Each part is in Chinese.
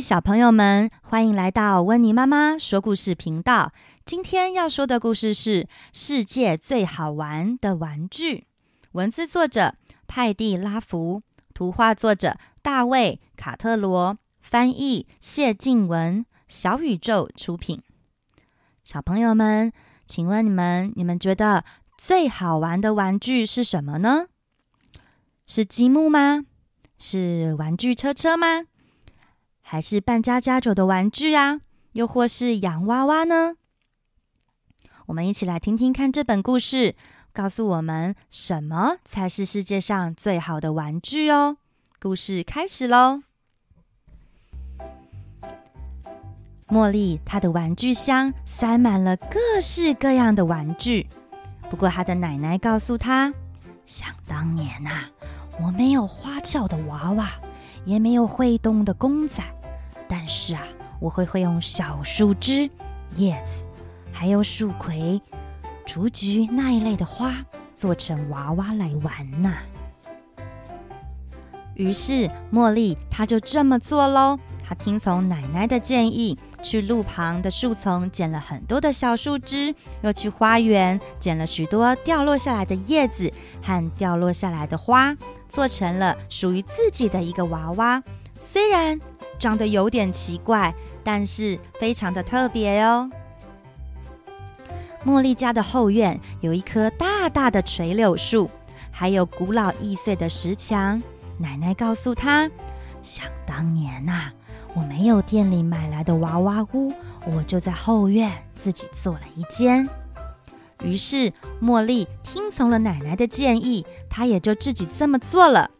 小朋友们，欢迎来到温妮妈妈说故事频道。今天要说的故事是《世界最好玩的玩具》，文字作者派蒂拉福，图画作者大卫卡特罗，翻译谢静文，小宇宙出品。小朋友们，请问你们，你们觉得最好玩的玩具是什么呢？是积木吗？是玩具车车吗？还是扮家家酒的玩具啊？又或是洋娃娃呢？我们一起来听听看这本故事，告诉我们什么才是世界上最好的玩具哦。故事开始喽！茉莉她的玩具箱塞满了各式各样的玩具，不过她的奶奶告诉她，想当年呐、我没有花俏的娃娃，也没有会动的公仔。但是啊，我会会用小树枝、叶子，还有树葵、雏菊那一类的花做成娃娃来玩呐。于是茉莉她就这么做喽。她听从奶奶的建议，去路旁的树丛捡了很多的小树枝，又去花园捡了许多掉落下来的叶子和掉落下来的花，做成了属于自己的一个娃娃。虽然长得有点奇怪，但是非常的特别哦。茉莉家的后院有一棵大大的垂柳树，还有古老易碎的石墙。奶奶告诉她，想当年呐、我没有店里买来的娃娃屋，我就在后院自己做了一间。于是茉莉听从了奶奶的建议，她也就自己这么做了。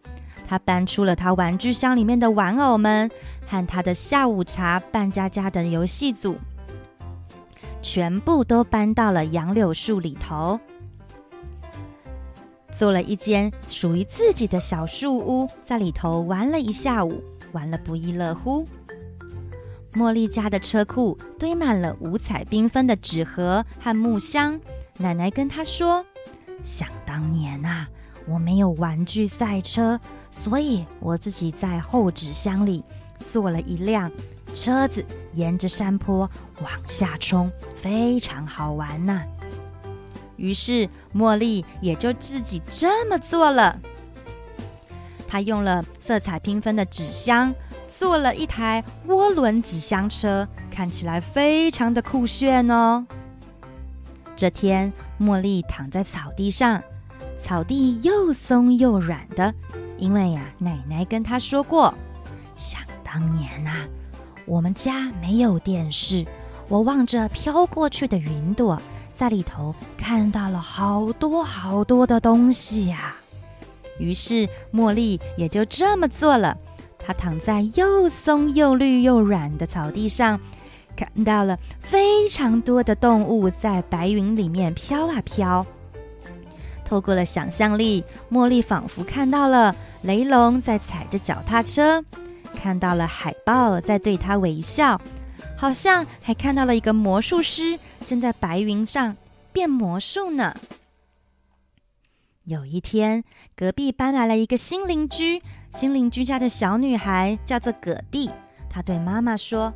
她搬出了她玩具箱里面的玩偶们。和他的下午茶扮家家的游戏组，全部都搬到了杨柳树里头，做了一间属于自己的小树屋，在里头玩了一下午，玩了不亦乐乎。茉莉家的车库堆满了五彩缤纷的纸盒和木箱，奶奶跟她说：“想当年啊，我没有玩具赛车，所以我自己在厚纸箱里。”做了一辆车子，沿着山坡往下冲，非常好玩呐。于是茉莉也就自己这么做了。她用了色彩缤纷的纸箱，做了一台涡轮纸箱车，看起来非常的酷炫哦。这天，茉莉躺在草地上，草地又松又软的，因为呀，奶奶跟她说过，想。当年呐、我们家没有电视，我望着飘过去的云朵，在里头看到了好多好多的东西呀、啊。于是茉莉也就这么做了。她躺在又松又绿又软的草地上，看到了非常多的动物在白云里面飘啊飘。透过了想象力，茉莉仿佛看到了雷龙在踩着脚踏车。看到了海豹在对他微笑，好像还看到了一个魔术师正在白云上变魔术呢。有一天，隔壁搬来了一个新邻居，新邻居家的小女孩叫做葛蒂。她对妈妈说：“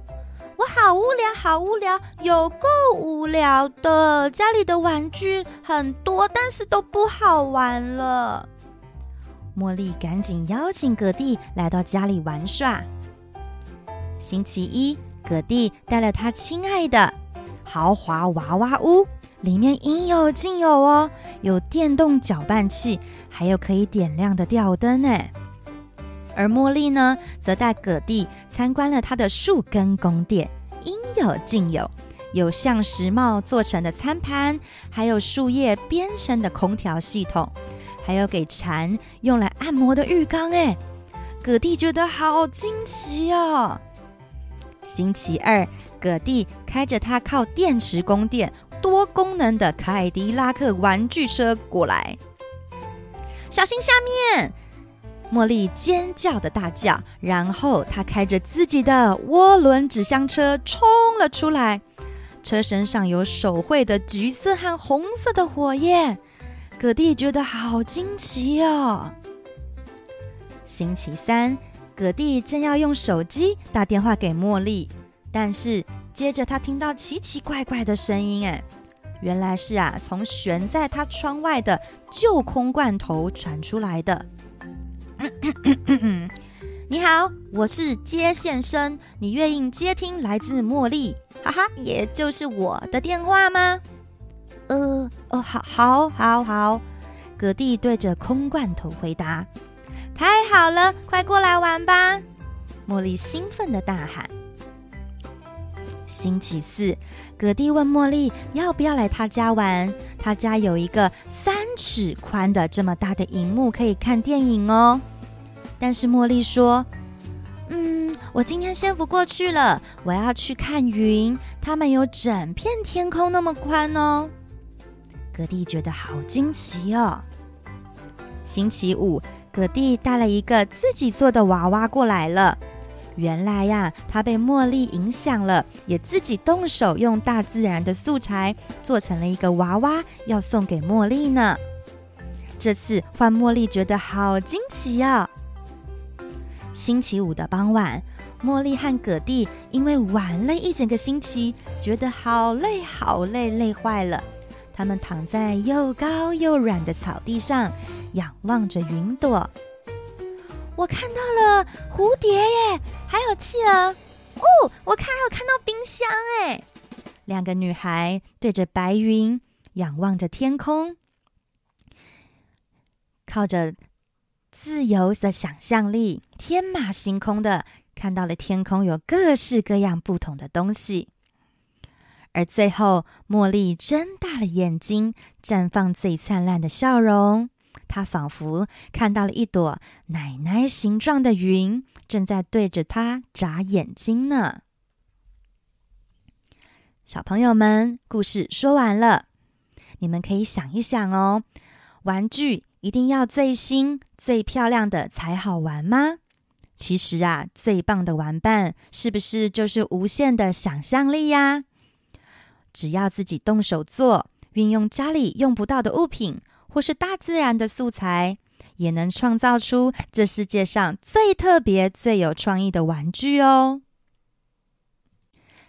我好无聊，好无聊，有够无聊的。家里的玩具很多，但是都不好玩了。”茉莉赶紧邀请葛蒂来到家里玩耍。星期一，葛蒂带了他亲爱的豪华娃娃屋，里面应有尽有哦，有电动搅拌器，还有可以点亮的吊灯呢。而茉莉呢，则带葛蒂参观了他的树根宫殿，应有尽有，有橡实帽做成的餐盘，还有树叶编成的空调系统。还有给蝉用来按摩的浴缸，哎，葛蒂觉得好惊奇哦。星期二，葛蒂开着他靠电池供电、多功能的凯迪拉克玩具车过来，小心下面！茉莉尖叫的大叫，然后他开着自己的涡轮纸箱车冲了出来，车身上有手绘的橘色和红色的火焰。葛蒂觉得好惊奇哦。星期三，葛蒂正要用手机打电话给茉莉，但是接着他听到奇奇怪怪的声音，哎，原来是啊，从悬在他窗外的旧空罐头传出来的。你好，我是接线生，你愿意接听来自茉莉，哈哈，也就是我的电话吗？呃，哦，好，好，好，好。葛蒂对着空罐头回答：“太好了，快过来玩吧！”茉莉兴奋地大喊。星期四，葛蒂问茉莉要不要来他家玩。他家有一个三尺宽的这么大的荧幕，可以看电影哦。但是茉莉说：“嗯，我今天先不过去了，我要去看云，它们有整片天空那么宽哦。”葛蒂觉得好惊奇哦。星期五，葛蒂带了一个自己做的娃娃过来了。原来呀，他被茉莉影响了，也自己动手用大自然的素材做成了一个娃娃，要送给茉莉呢。这次换茉莉觉得好惊奇哦。星期五的傍晚，茉莉和葛蒂因为玩了一整个星期，觉得好累好累，累坏了。他们躺在又高又软的草地上，仰望着云朵。我看到了蝴蝶耶，还有企鹅。哦，我看还有看到冰箱哎。两个女孩对着白云，仰望着天空，靠着自由的想象力，天马行空的看到了天空有各式各样不同的东西。而最后，茉莉睁大了眼睛，绽放最灿烂的笑容。她仿佛看到了一朵奶奶形状的云，正在对着她眨眼睛呢。小朋友们，故事说完了，你们可以想一想哦：玩具一定要最新、最漂亮的才好玩吗？其实啊，最棒的玩伴是不是就是无限的想象力呀？只要自己动手做，运用家里用不到的物品，或是大自然的素材，也能创造出这世界上最特别、最有创意的玩具哦。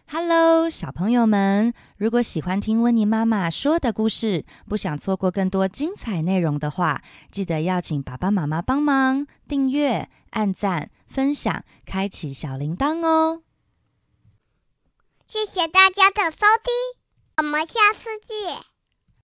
Hello，小朋友们，如果喜欢听温妮妈妈说的故事，不想错过更多精彩内容的话，记得要请爸爸妈妈帮忙订阅、按赞、分享、开启小铃铛哦。谢谢大家的收听，我们下次见。